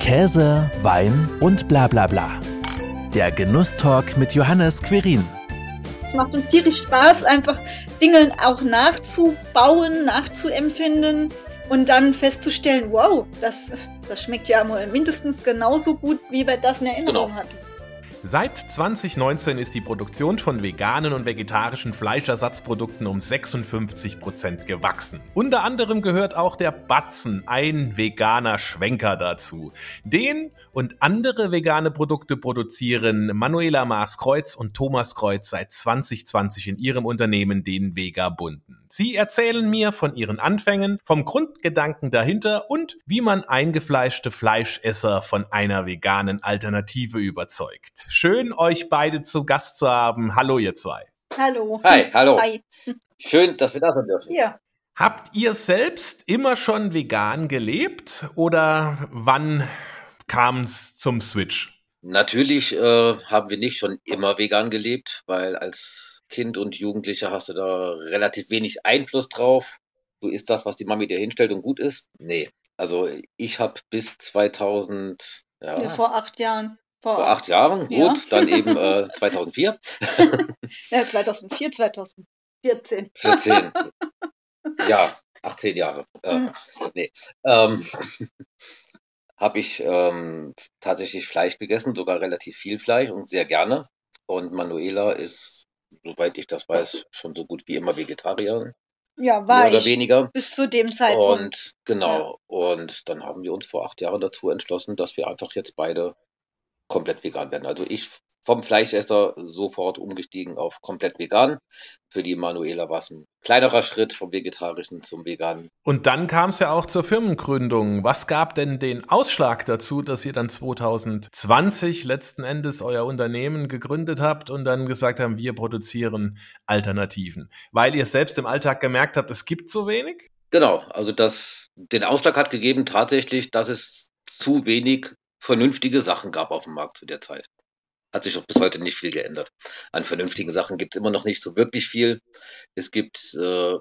Käse, Wein und bla bla bla. Der Genusstalk mit Johannes Querin. Es macht uns tierisch Spaß, einfach Dinge auch nachzubauen, nachzuempfinden und dann festzustellen, wow, das, das schmeckt ja mindestens genauso gut, wie wir das in Erinnerung genau. hatten. Seit 2019 ist die Produktion von veganen und vegetarischen Fleischersatzprodukten um 56 Prozent gewachsen. Unter anderem gehört auch der Batzen, ein veganer Schwenker dazu. Den und andere vegane Produkte produzieren Manuela Maaskreuz und Thomas Kreuz seit 2020 in ihrem Unternehmen, den Vegabunden. Sie erzählen mir von ihren Anfängen, vom Grundgedanken dahinter und wie man eingefleischte Fleischesser von einer veganen Alternative überzeugt. Schön, euch beide zu Gast zu haben. Hallo, ihr zwei. Hallo. Hi, hallo. Hi. Schön, dass wir da sein dürfen. Ja. Habt ihr selbst immer schon vegan gelebt oder wann kam es zum Switch? Natürlich äh, haben wir nicht schon immer vegan gelebt, weil als Kind und Jugendlicher hast du da relativ wenig Einfluss drauf. Du isst das, was die Mami dir hinstellt und gut ist. Nee, also ich habe bis 2000, ja, ja, vor acht Jahren. Vor, vor acht Jahren, gut, ja. dann eben äh, 2004. ja, 2004, 2014. 14. Ja, 18 Jahre. Äh, hm. nee. Ähm, habe ich ähm, tatsächlich Fleisch gegessen, sogar relativ viel Fleisch und sehr gerne. Und Manuela ist, soweit ich das weiß, schon so gut wie immer Vegetarierin. Ja, war mehr oder weniger. Bis zu dem Zeitpunkt. Und genau. Ja. Und dann haben wir uns vor acht Jahren dazu entschlossen, dass wir einfach jetzt beide komplett vegan werden. Also ich vom Fleischesser sofort umgestiegen auf komplett vegan. Für die Manuela war es ein kleinerer Schritt vom Vegetarischen zum Veganen. Und dann kam es ja auch zur Firmengründung. Was gab denn den Ausschlag dazu, dass ihr dann 2020 letzten Endes euer Unternehmen gegründet habt und dann gesagt haben, wir produzieren Alternativen? Weil ihr selbst im Alltag gemerkt habt, es gibt so wenig? Genau, also das, den Ausschlag hat gegeben tatsächlich, dass es zu wenig vernünftige Sachen gab auf dem Markt zu der Zeit. Hat sich auch bis heute nicht viel geändert. An vernünftigen Sachen gibt es immer noch nicht so wirklich viel. Es gibt äh,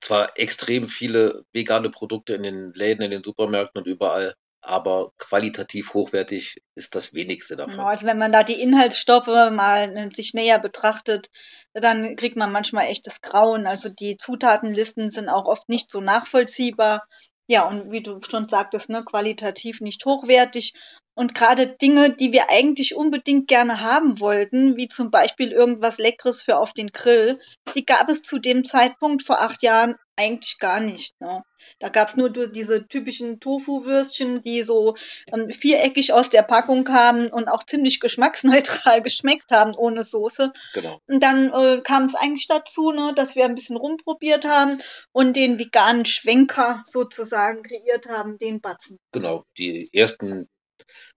zwar extrem viele vegane Produkte in den Läden, in den Supermärkten und überall, aber qualitativ hochwertig ist das wenigste davon. Genau, also wenn man da die Inhaltsstoffe mal sich näher betrachtet, dann kriegt man manchmal echtes Grauen. Also die Zutatenlisten sind auch oft nicht so nachvollziehbar. Ja, und wie du schon sagtest, ne, qualitativ nicht hochwertig. Und gerade Dinge, die wir eigentlich unbedingt gerne haben wollten, wie zum Beispiel irgendwas Leckeres für auf den Grill, die gab es zu dem Zeitpunkt vor acht Jahren eigentlich gar nicht. Ne? Da gab es nur diese typischen Tofu-Würstchen, die so ähm, viereckig aus der Packung kamen und auch ziemlich geschmacksneutral geschmeckt haben, ohne Soße. Genau. Und dann äh, kam es eigentlich dazu, ne, dass wir ein bisschen rumprobiert haben und den veganen Schwenker sozusagen kreiert haben, den Batzen. Genau, die ersten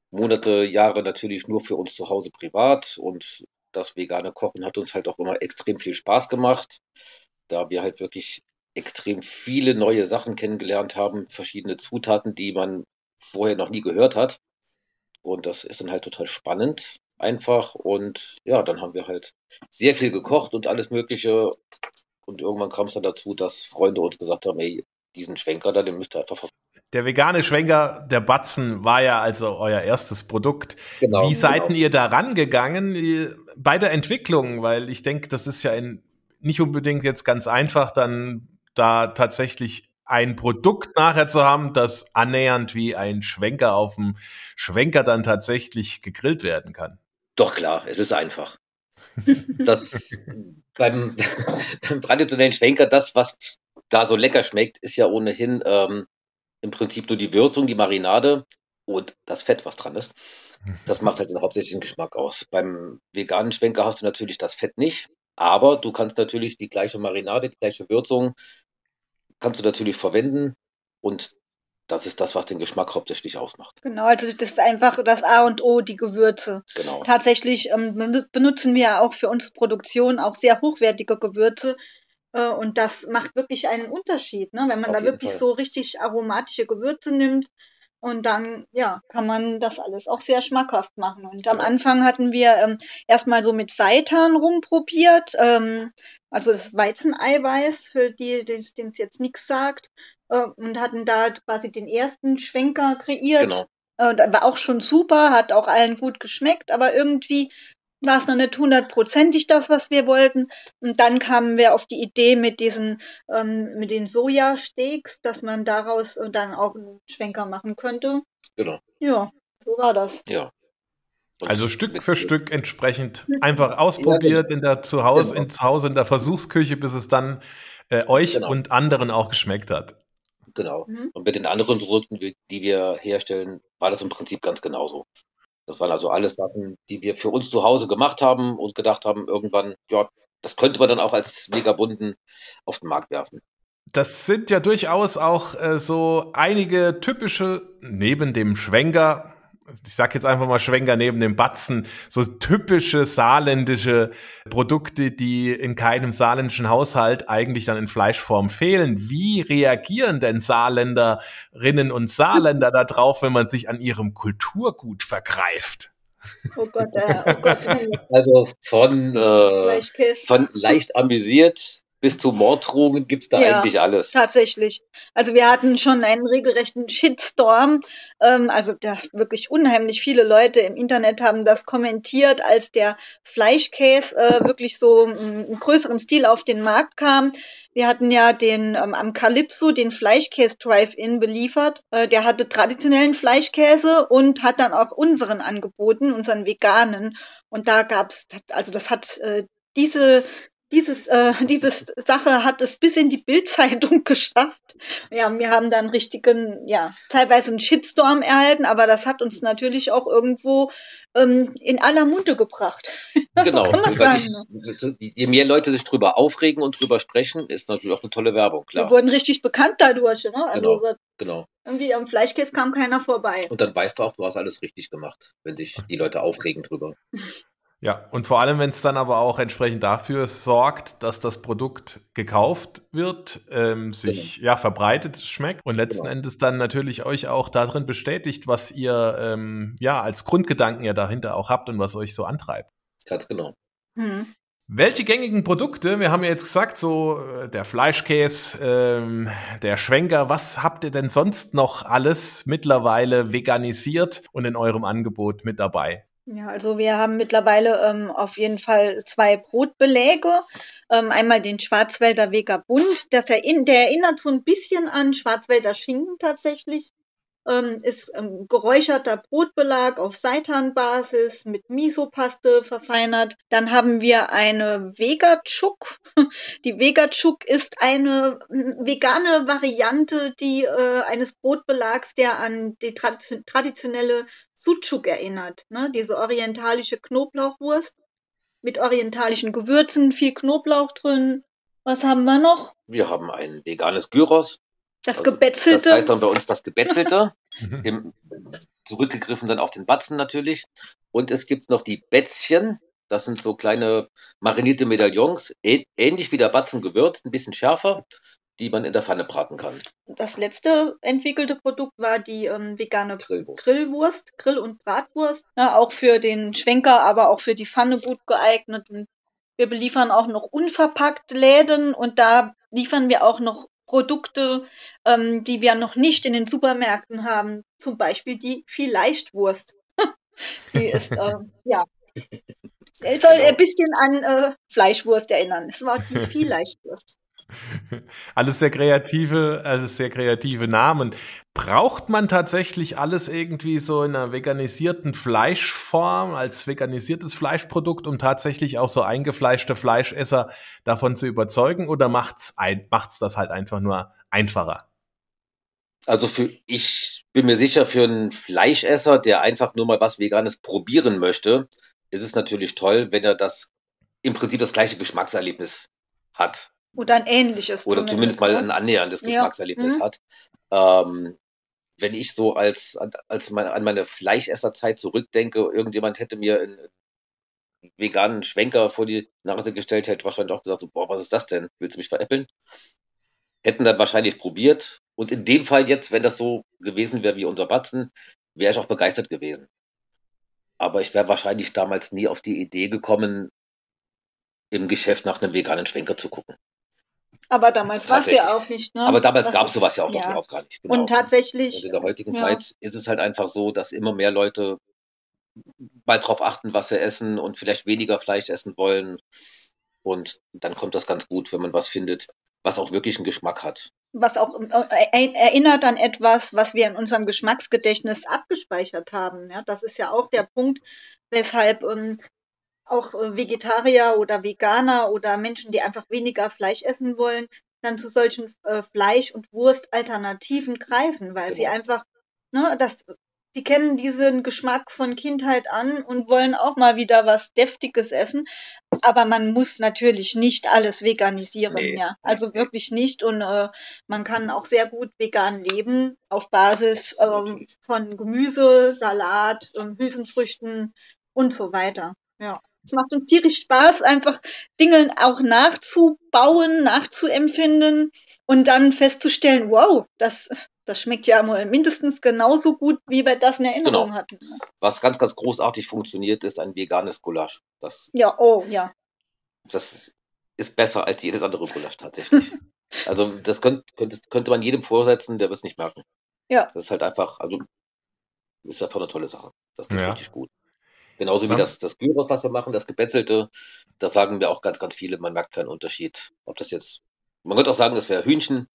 Monate, Jahre natürlich nur für uns zu Hause privat und das vegane Kochen hat uns halt auch immer extrem viel Spaß gemacht, da wir halt wirklich extrem viele neue Sachen kennengelernt haben, verschiedene Zutaten, die man vorher noch nie gehört hat. Und das ist dann halt total spannend einfach. Und ja, dann haben wir halt sehr viel gekocht und alles Mögliche. Und irgendwann kam es dann dazu, dass Freunde uns gesagt haben, ey, diesen Schwenker da, den müsst ihr einfach der vegane Schwenker, der Batzen, war ja also euer erstes Produkt. Genau, Wie seid genau. ihr da rangegangen bei der Entwicklung? Weil ich denke, das ist ja in, nicht unbedingt jetzt ganz einfach, dann da tatsächlich ein Produkt nachher zu haben, das annähernd wie ein Schwenker auf dem Schwenker dann tatsächlich gegrillt werden kann. Doch klar, es ist einfach. Das beim, beim, traditionellen Schwenker, das, was da so lecker schmeckt, ist ja ohnehin ähm, im Prinzip nur die Würzung, die Marinade und das Fett, was dran ist. Das macht halt den hauptsächlichen Geschmack aus. Beim veganen Schwenker hast du natürlich das Fett nicht, aber du kannst natürlich die gleiche Marinade, die gleiche Würzung kannst du natürlich verwenden und das ist das, was den Geschmack hauptsächlich ausmacht. Genau, also das ist einfach das A und O, die Gewürze. Genau. Tatsächlich ähm, benutzen wir auch für unsere Produktion auch sehr hochwertige Gewürze. Äh, und das macht wirklich einen Unterschied, ne? wenn man Auf da wirklich Fall. so richtig aromatische Gewürze nimmt. Und dann, ja, kann man das alles auch sehr schmackhaft machen. Und am Anfang hatten wir ähm, erstmal so mit Seitan rumprobiert. Ähm, also das Weizeneiweiß, für die, denen es jetzt nichts sagt, äh, und hatten da quasi den ersten Schwenker kreiert. Genau. Und war auch schon super, hat auch allen gut geschmeckt, aber irgendwie war es noch nicht hundertprozentig das, was wir wollten. Und dann kamen wir auf die Idee mit diesen, ähm, mit den Sojasteaks, dass man daraus dann auch einen Schwenker machen könnte. Genau. Ja, so war das. Ja. Und Also Stück für Stück entsprechend einfach ausprobiert in der Zuhause, Genau. in Zuhause in der Versuchsküche, bis es dann äh, euch Genau. und anderen auch geschmeckt hat. Genau. Mhm. Und mit den anderen Produkten, die die wir herstellen, war das im Prinzip ganz genauso. Das waren also alles Sachen, die wir für uns zu Hause gemacht haben und gedacht haben, irgendwann, ja, das könnte man dann auch als Megabunden auf den Markt werfen. Das sind ja durchaus auch äh, so einige typische, neben dem Schwenker, ich sag jetzt einfach mal Schwenker neben dem Batzen, so typische saarländische Produkte, die in keinem saarländischen Haushalt eigentlich dann in Fleischform fehlen. Wie reagieren denn Saarländerinnen und Saarländer darauf, wenn man sich an ihrem Kulturgut vergreift? Oh Gott, äh, oh Gott, Also von, äh, von leicht amüsiert bis zu Morddrohungen gibt's da Ja. eigentlich alles. Tatsächlich. Also wir hatten schon einen regelrechten Shitstorm. Ähm, also da wirklich unheimlich viele Leute im Internet haben das kommentiert, als der Fleischkäse äh, wirklich so im größeren Stil auf den Markt kam. Wir hatten ja den ähm, am Calypso den Fleischkäse Drive-In beliefert. Äh, der hatte traditionellen Fleischkäse und hat dann auch unseren angeboten, unseren veganen. Und da gab's, also das hat äh, diese dieses, äh, diese Sache hat es bis in die Bildzeitung geschafft. Ja, wir haben dann richtigen, ja, teilweise einen Shitstorm erhalten, aber das hat uns natürlich auch irgendwo ähm, in aller Munde gebracht. Genau. so kann man Weil sagen. ich, je mehr Leute sich drüber aufregen und drüber sprechen, ist natürlich auch eine tolle Werbung, Wir klar. wurden richtig bekannt dadurch. Ne? Also Genau. Genau. irgendwie am Fleischkäse kam keiner vorbei. Und dann weißt du auch, du hast alles richtig gemacht, wenn sich die Leute aufregen drüber. Ja, und vor allem, wenn es dann aber auch entsprechend dafür sorgt, dass das Produkt gekauft wird, ähm, sich ja verbreitet, schmeckt und letzten Genau. Endes dann natürlich euch auch darin bestätigt, was ihr ähm, ja als Grundgedanken ja dahinter auch habt und was euch so antreibt. Ganz genau. Hm. Welche gängigen Produkte, wir haben ja jetzt gesagt, so äh, der Fleischkäse, ähm, der Schwenker, was habt ihr denn sonst noch alles mittlerweile veganisiert und in eurem Angebot mit dabei? Ja, also wir haben mittlerweile ähm, auf jeden Fall zwei Brotbeläge. Ähm, einmal den Schwarzwälder Vega Bund. Das erinn der erinnert so ein bisschen an Schwarzwälder Schinken tatsächlich. Ähm, ist geräucherter Brotbelag auf Seitanbasis mit Misopaste verfeinert. Dann haben wir eine Vegachuk. Die Vegachuk ist eine mm, vegane Variante die äh, eines Brotbelags, der an die tradition traditionelle Sucuk erinnert. Ne? Diese orientalische Knoblauchwurst mit orientalischen Gewürzen, viel Knoblauch drin. Was haben wir noch? Wir haben ein veganes Gyros. Das Also, Gebetzelte. Das heißt dann bei uns das Gebetzelte. Mhm. Im, zurückgegriffen dann auf den Batzen natürlich. Und es gibt noch die Bätzchen. Das sind so kleine marinierte Medaillons, ähnlich wie der Batzen gewürzt, ein bisschen schärfer, die man in der Pfanne braten kann. das letzte entwickelte Produkt war die ähm, vegane Grillwurst. Grillwurst, Grill- und Bratwurst. Ja, auch für den Schwenker, aber auch für die Pfanne gut geeignet. Und wir beliefern auch noch unverpackt Läden und da liefern wir auch noch Produkte, ähm, die wir noch nicht in den Supermärkten haben. Zum Beispiel die Vielleichtwurst. die ist, ähm, ja. Es soll Genau. ein bisschen an äh, Fleischwurst erinnern. Es war die Vielleichtwurst. Alles sehr kreative, alles sehr kreative Namen. Braucht man tatsächlich alles irgendwie so in einer veganisierten Fleischform, als veganisiertes Fleischprodukt, um tatsächlich auch so eingefleischte Fleischesser davon zu überzeugen? Oder macht's, ein, macht's das halt einfach nur einfacher? Also für, ich bin mir sicher, für einen Fleischesser, der einfach nur mal was Veganes probieren möchte, ist es natürlich toll, wenn er das im Prinzip das gleiche Geschmackserlebnis hat. Oder ein ähnliches. Oder zumindest mal ne? ein annäherndes Ja. Geschmackserlebnis Mhm. hat. Ähm, wenn ich so als, als mein, an meine Fleischesserzeit zurückdenke, irgendjemand hätte mir einen veganen Schwenker vor die Nase gestellt, hätte wahrscheinlich auch gesagt, so, boah, was ist das denn? Willst du mich veräppeln? Hätten dann wahrscheinlich probiert. Und in dem Fall jetzt, wenn das so gewesen wäre wie unser Batzen, wäre ich auch begeistert gewesen. Aber ich wäre wahrscheinlich damals nie auf die Idee gekommen, im Geschäft nach einem veganen Schwenker zu gucken. Aber damals war es ja auch nicht. Ne? Aber damals gab es sowas ja auch noch ja. überhaupt gar nicht. Genau. Und tatsächlich. Und in der heutigen ja. Zeit ist es halt einfach so, dass immer mehr Leute mal drauf achten, was sie essen und vielleicht weniger Fleisch essen wollen. Und dann kommt das ganz gut, wenn man was findet, was auch wirklich einen Geschmack hat. Was auch äh, erinnert an etwas, was wir in unserem Geschmacksgedächtnis abgespeichert haben. Ja, das ist ja auch der Punkt, weshalb ähm, auch äh, Vegetarier oder Veganer oder Menschen, die einfach weniger Fleisch essen wollen, dann zu solchen äh, Fleisch- und Wurstalternativen greifen, weil genau. sie einfach, ne, das, sie kennen diesen Geschmack von Kindheit an und wollen auch mal wieder was Deftiges essen. Aber man muss natürlich nicht alles veganisieren, nee. ja. Also wirklich nicht. Und äh, man kann auch sehr gut vegan leben auf Basis äh, von Gemüse, Salat, äh, Hülsenfrüchten und so weiter. Ja. Es macht uns tierisch Spaß, einfach Dinge auch nachzubauen, nachzuempfinden und dann festzustellen, wow, das, das schmeckt ja mindestens genauso gut, wie wir das in Erinnerung genau. hatten. Was ganz, ganz großartig funktioniert, ist ein veganes Gulasch. Das, ja, oh, ja. Das ist, ist besser als jedes andere Gulasch tatsächlich. also das könnte, könnte, könnte man jedem vorsetzen, der wird es nicht merken. Ja. Das ist halt einfach, also ist einfach eine tolle Sache. Das geht ja. richtig gut. Genauso wie das, das Gyros, was wir machen, das Gebetzelte, das sagen mir auch ganz, ganz viele, man merkt keinen Unterschied. Ob das jetzt, man könnte auch sagen, das wäre Hühnchen,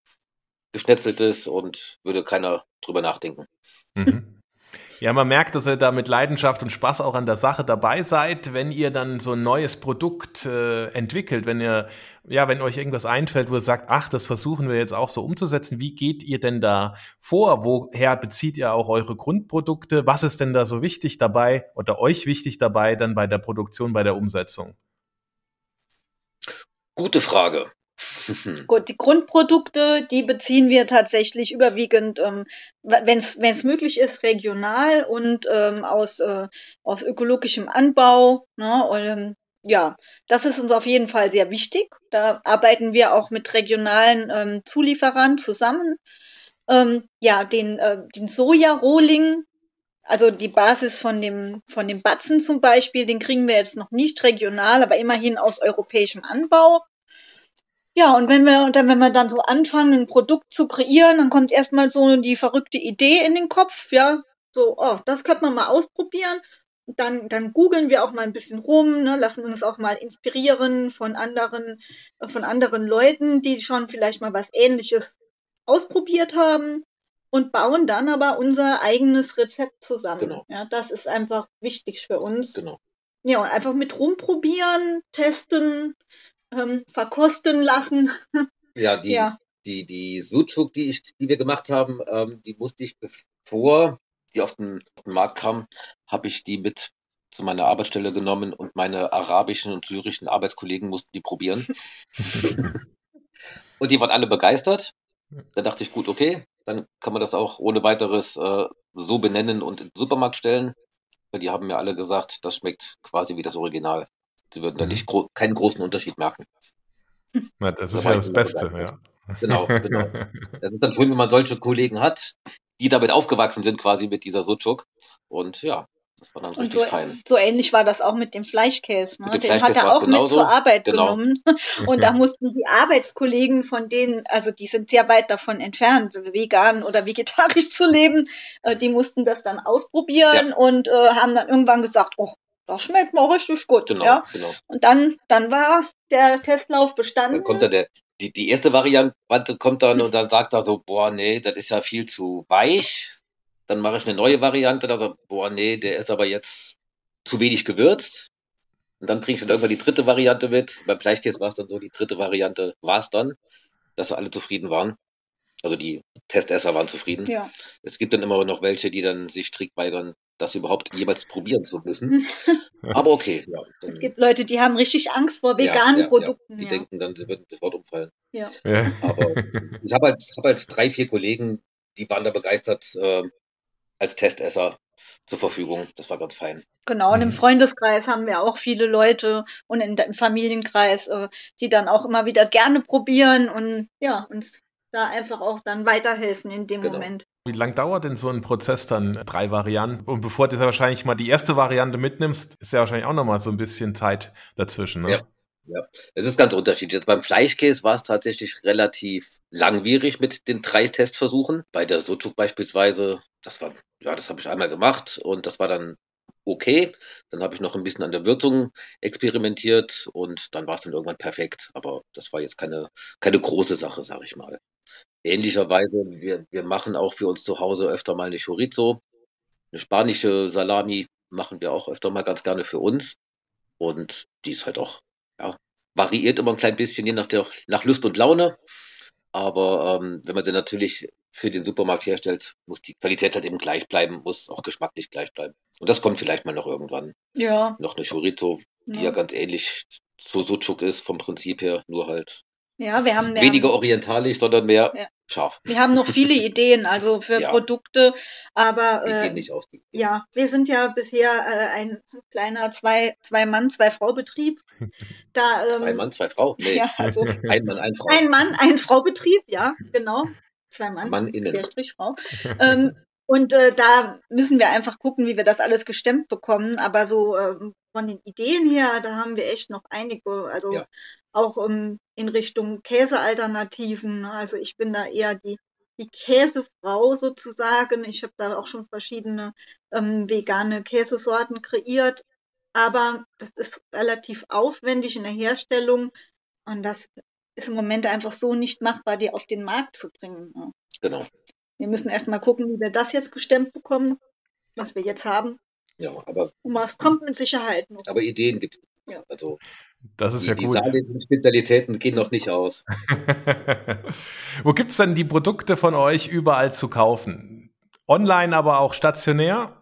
geschnetzeltes und würde keiner drüber nachdenken. Mhm. Ja, man merkt, dass ihr da mit Leidenschaft und Spaß auch an der Sache dabei seid, wenn ihr dann so ein neues Produkt äh, entwickelt, wenn ihr, ja, wenn euch irgendwas einfällt, wo ihr sagt, ach, das versuchen wir jetzt auch so umzusetzen. Wie geht ihr denn da vor? Woher bezieht ihr auch eure Grundprodukte? Was ist denn da so wichtig dabei oder euch wichtig dabei dann bei der Produktion, bei der Umsetzung? Gute Frage. Gut, die Grundprodukte, die beziehen wir tatsächlich überwiegend, ähm, wenn es möglich ist, regional und ähm, aus, äh, aus ökologischem Anbau. Ne? Und, ähm, ja, das ist uns auf jeden Fall sehr wichtig. Da arbeiten wir auch mit regionalen ähm, Zulieferern zusammen. Ähm, ja, den, äh, den Soja-Rohling, also die Basis von dem, von dem Batzen zum Beispiel, den kriegen wir jetzt noch nicht regional, aber immerhin aus europäischem Anbau. Ja, und wenn wir, und dann, wenn wir dann so anfangen, ein Produkt zu kreieren, dann kommt erstmal so die verrückte Idee in den Kopf, ja, so, oh, das könnte man mal ausprobieren. Dann, dann googeln wir auch mal ein bisschen rum, ne, lassen uns auch mal inspirieren von anderen, von anderen Leuten, die schon vielleicht mal was Ähnliches ausprobiert haben und bauen dann aber unser eigenes Rezept zusammen. Genau. Ja, das ist einfach wichtig für uns. Genau. Ja, und einfach mit rumprobieren, testen, ähm, verkosten lassen. Ja, die, ja. die, die Sucuk, die, ich, die wir gemacht haben, ähm, die musste ich, bevor die auf den, auf den Markt kam, habe ich die mit zu meiner Arbeitsstelle genommen und meine arabischen und syrischen Arbeitskollegen mussten die probieren. und die waren alle begeistert. Da dachte ich, gut, okay, dann kann man das auch ohne weiteres äh, so benennen und in den Supermarkt stellen. Weil die haben mir alle gesagt, das schmeckt quasi wie das Original. Sie würden da mhm. nicht gro keinen großen Unterschied merken. Na, das, das ist ja das Beste, ja. Genau, genau. Das ist dann schön, wenn man solche Kollegen hat, die damit aufgewachsen sind, quasi mit dieser Sucuk. Und ja, das war dann richtig so, fein. So ähnlich war das auch mit dem Fleischkäse. Ne? Dem Den Fleischkäse hat er auch mit zur Arbeit genau. genommen. Und da mussten die Arbeitskollegen von denen, also die sind sehr weit davon entfernt, vegan oder vegetarisch zu leben, äh, die mussten das dann ausprobieren ja. und äh, haben dann irgendwann gesagt, oh, das schmeckt mal richtig gut. Genau, ja? genau. Und dann, dann war der Testlauf bestanden. Dann kommt da der, die, die erste Variante kommt dann und dann sagt er so, boah, nee, das ist ja viel zu weich. Dann mache ich eine neue Variante, dann sagt boah, nee, der ist aber jetzt zu wenig gewürzt. Und dann bringe ich dann irgendwann die dritte Variante mit. Beim Fleischkäse war es dann so, die dritte Variante war es dann, dass alle zufrieden waren. Also die Testesser waren zufrieden. Ja. Es gibt dann immer noch welche, die dann sich strikt weigern, das überhaupt jemals probieren zu müssen. Aber okay. Ja, es gibt Leute, die haben richtig Angst vor veganen ja, ja, Produkten. Die denken dann, sie würden sofort umfallen. Ja. Aber ich habe als, hab als drei, vier Kollegen, die waren da begeistert äh, als Testesser zur Verfügung. Das war ganz fein. Genau, und im mhm. Freundeskreis haben wir auch viele Leute und in, im Familienkreis, äh, die dann auch immer wieder gerne probieren und ja, uns da einfach auch dann weiterhelfen in dem genau. Moment. Wie lang dauert denn so ein Prozess dann? Drei Varianten. Und bevor du ja wahrscheinlich mal die erste Variante mitnimmst, ist ja wahrscheinlich auch nochmal so ein bisschen Zeit dazwischen. Ne? Ja. Ja, es ist ganz unterschiedlich. Jetzt beim Fleischkäse war es tatsächlich relativ langwierig mit den drei Testversuchen. Bei der Sucuk beispielsweise, das war, ja, das habe ich einmal gemacht und das war dann okay. Dann habe ich noch ein bisschen an der Würzung experimentiert und dann war es dann irgendwann perfekt. Aber das war jetzt keine, keine große Sache, sage ich mal. Ähnlicherweise, wir, wir machen auch für uns zu Hause öfter mal eine Chorizo. Eine spanische Salami machen wir auch öfter mal ganz gerne für uns. Und die ist halt auch, ja, variiert immer ein klein bisschen, je nach, der, nach Lust und Laune. Aber ähm, wenn man sie natürlich für den Supermarkt herstellt, muss die Qualität halt eben gleich bleiben, muss auch geschmacklich gleich bleiben. Und das kommt vielleicht mal noch irgendwann. Ja. Noch eine Chorizo, die ja, Ja. ganz ähnlich zu Sucuk ist vom Prinzip her, nur halt Ja, wir haben, wir weniger haben, orientalisch, sondern mehr Ja. scharf. wir haben noch viele Ideen, also für Ja. Produkte, aber Die äh, gehen nicht aus. ja, wir sind ja bisher äh, ein kleiner zwei, zwei Mann, zwei Frau Betrieb. Da, Zwei ähm, Mann, zwei Frau? Nee, ja, also ein Mann, ein Frau. ein Mann, ein Frau Betrieb, ja, genau. Zwei Mann, Mann innen. Querstrich Frau. ähm, und äh, da müssen wir einfach gucken, wie wir das alles gestemmt bekommen. Aber so ähm, von den Ideen her, da haben wir echt noch einige, also Ja. auch ähm, in Richtung Käsealternativen. Also ich bin da eher die, die Käsefrau sozusagen. Ich habe da auch schon verschiedene ähm, vegane Käsesorten kreiert. Aber das ist relativ aufwendig in der Herstellung. Und das ist im Moment einfach so nicht machbar, die auf den Markt zu bringen. Genau. Wir müssen erstmal gucken, wie wir das jetzt gestemmt bekommen, was wir jetzt haben. Ja, aber, Und was kommt mit Sicherheit noch. aber Ideen gibt es. Ja. Also Das ist die, ja die gut. saarländischen Spezialitäten gehen noch nicht aus. Wo gibt's denn die Produkte von euch überall zu kaufen? Online, aber auch stationär?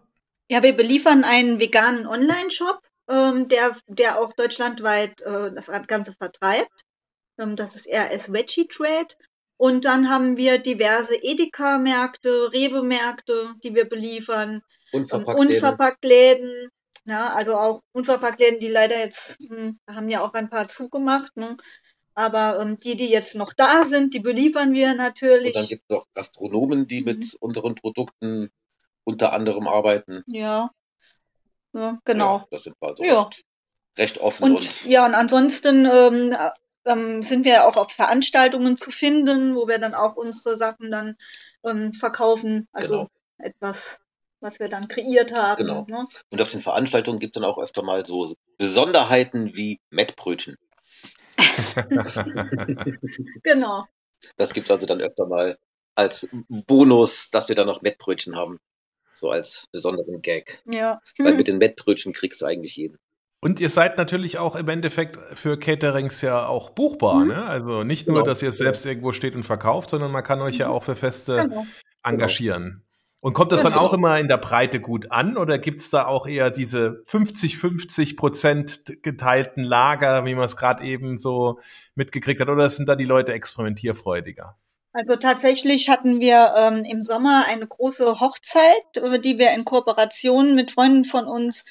Ja, wir beliefern einen veganen Online-Shop, ähm, der, der auch deutschlandweit äh, das Ganze vertreibt. Ähm, das ist RS Veggie Trade. Und dann haben wir diverse Edeka-Märkte, Rewe-Märkte, die wir beliefern. ähm, Unverpackt. Unverpacktläden, ja, also auch Unverpacktläden, die leider jetzt, hm, haben ja auch ein paar zugemacht, ne? Aber ähm, die, die jetzt noch da sind, die beliefern wir Und dann natürlich. gibt es noch Gastronomen, die Mhm. mit unseren Produkten unter anderem arbeiten. Ja, ja genau. Ja, das sind wir also Ja. recht, recht offen Und, und, ja, und ansonsten ähm, äh, ähm, sind wir auch auf Veranstaltungen zu finden, wo wir dann auch unsere Sachen dann ähm, verkaufen. Also Genau. etwas, was wir dann kreiert haben. Genau. Ne? und auf den Veranstaltungen gibt es dann auch öfter mal so Besonderheiten wie Mettbrötchen. Genau. Das gibt es also dann öfter mal als Bonus, dass wir dann noch Mettbrötchen haben. So als besonderen Gag. Ja. Weil mit den Mettbrötchen kriegst du eigentlich jeden. Und ihr seid natürlich auch im Endeffekt für Caterings ja auch buchbar, Mhm. ne? Also nicht nur, Genau. dass ihr es selbst irgendwo steht und verkauft, sondern man kann euch ja Mhm. auch für Feste Genau. engagieren. Und kommt das Ganz dann auch genau. immer in der Breite gut an oder gibt's da auch eher diese 50-50 Prozent geteilten Lager, wie man es gerade eben so mitgekriegt hat, oder sind da die Leute experimentierfreudiger? Also tatsächlich hatten wir ähm, im Sommer eine große Hochzeit, äh, die wir in Kooperation mit Freunden von uns,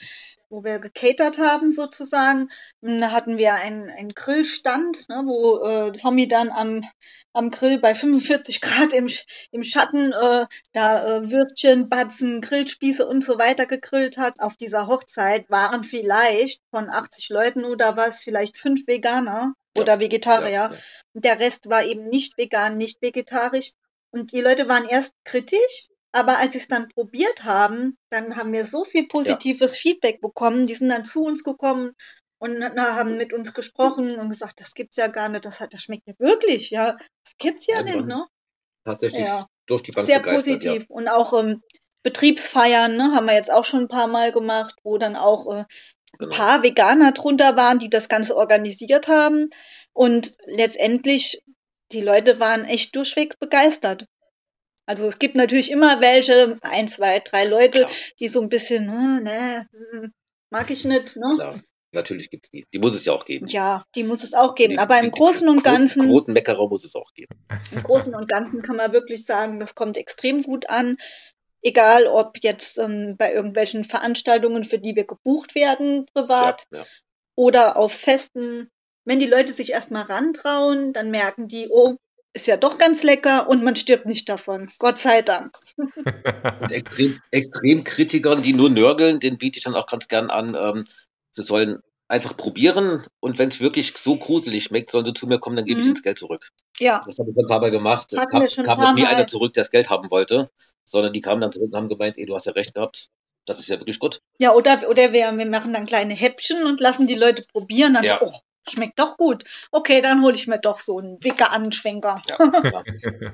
wo wir gecatert haben sozusagen. Und da hatten wir einen, einen Grillstand, ne, wo äh, Tommy dann am, am Grill bei 45 Grad im, im Schatten äh, da äh, Würstchen, Batzen, Grillspieße und so weiter gegrillt hat. Auf dieser Hochzeit waren vielleicht von 80 Leuten oder was, vielleicht fünf Veganer Ja. oder Vegetarier. Ja, ja. Und der Rest war eben nicht vegan, nicht vegetarisch. Und die Leute waren erst kritisch, aber als sie es dann probiert haben, dann haben wir so viel positives Feedback bekommen. Die sind dann zu uns gekommen und haben mit uns gesprochen und gesagt, das gibt's ja gar nicht, das hat, das schmeckt ja wirklich, ja, das gibt's ja Ja, nicht, ne? Tatsächlich Ja. durch die Bank Sehr positiv. Und auch ähm, Betriebsfeiern, ne, haben wir jetzt auch schon ein paar Mal gemacht, wo dann auch äh, Ja, ein genau. paar Veganer drunter waren, die das Ganze organisiert haben. Und letztendlich, die Leute waren echt durchweg begeistert. Also es gibt natürlich immer welche, ein, zwei, drei Leute, Klar, die so ein bisschen, hm, ne, hm, mag ich nicht, ne? klar. Natürlich gibt es die. Die muss es ja auch geben. Ja, die muss es auch geben. Die- Aber im die Großen und Ganzen, Quotenmeckerer muss es auch geben. im Großen und Ganzen kann man wirklich sagen, das kommt extrem gut an. Egal, ob jetzt ähm, bei irgendwelchen Veranstaltungen, für die wir gebucht werden, privat, Ja, ja. oder auf Festen. Wenn die Leute sich erstmal rantrauen, dann merken die, oh, ist ja doch ganz lecker und man stirbt nicht davon. Gott sei Dank. Und extrem, Kritikern, die nur nörgeln, den biete ich dann auch ganz gern an. Ähm, sie sollen einfach probieren und wenn es wirklich so gruselig schmeckt, sollen sie zu mir kommen, dann gebe ich Mhm. ihnen das Geld zurück. Ja, Das habe ich ein paar Mal gemacht. Es kam, kam noch nie einer zurück, der das Geld haben wollte, sondern die kamen dann zurück und haben gemeint, ey, du hast ja recht gehabt. Das ist ja wirklich gut. ja, oder, oder wir, wir machen dann kleine Häppchen und lassen die Leute probieren. Dann Ja. so, oh, schmeckt doch gut. Okay, dann hole ich mir doch so einen veganen Schwenker. Ja.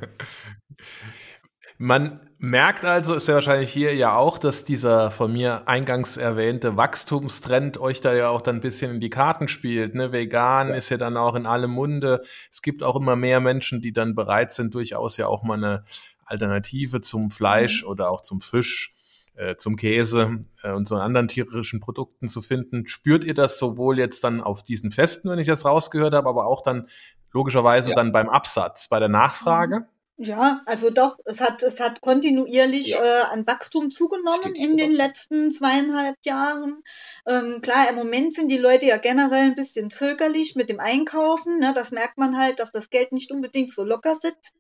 Man merkt also, ist ja wahrscheinlich hier ja auch, dass dieser von mir eingangs erwähnte Wachstumstrend euch da ja auch dann ein bisschen in die Karten spielt. Ne? Vegan Ja. ist ja dann auch in allem Munde. Es gibt auch immer mehr Menschen, die dann bereit sind, durchaus ja auch mal eine Alternative zum Fleisch oder auch zum Fisch, äh, zum Käse äh, und so anderen tierischen Produkten zu finden. Spürt ihr das sowohl jetzt dann auf diesen Festen, wenn ich das rausgehört habe, aber auch dann logischerweise Ja. dann beim Absatz, bei der Nachfrage? Ja, also doch, es hat, es hat kontinuierlich Ja. äh, an Wachstum zugenommen Stetig in den letzten zweieinhalb Jahren. Ähm, klar, im Moment sind die Leute ja generell ein bisschen zögerlich mit dem Einkaufen. Ne? Das merkt man halt, dass das Geld nicht unbedingt so locker sitzt.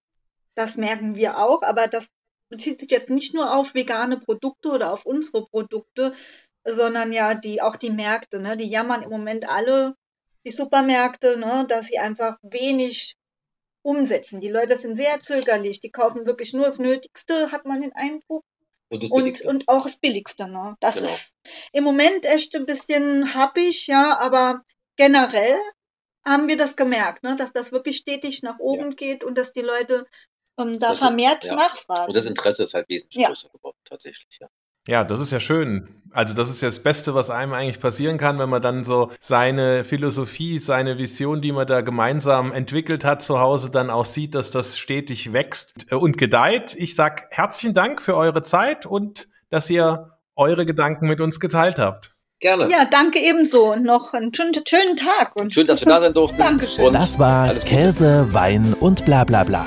Das merken wir auch, aber das bezieht sich jetzt nicht nur auf vegane Produkte oder auf unsere Produkte, sondern ja die auch die Märkte. Ne? Die jammern im Moment alle, die Supermärkte, ne? dass sie einfach wenig umsetzen. Die Leute sind sehr zögerlich, die kaufen wirklich nur das Nötigste, hat man den Eindruck. Und das Und, und auch das Billigste. Ne? Das Genau. ist im Moment echt ein bisschen happig, ja, aber generell haben wir das gemerkt, ne? dass das wirklich stetig nach oben geht und dass die Leute ähm, da Das ist- vermehrt ja. nachfragen. Und das Interesse ist halt wesentlich Ja. größer geworden, tatsächlich. Ja. Ja, das ist ja schön. Also das ist ja das Beste, was einem eigentlich passieren kann, wenn man dann so seine Philosophie, seine Vision, die man da gemeinsam entwickelt hat zu Hause, dann auch sieht, dass das stetig wächst und gedeiht. Ich sag herzlichen Dank für eure Zeit und dass ihr eure Gedanken mit uns geteilt habt. Gerne. ja, danke ebenso. Und noch einen schönen, schönen Tag. Und Schön, dass wir da sein durften. Dankeschön. Und Das war. Käse, Wein und bla bla bla.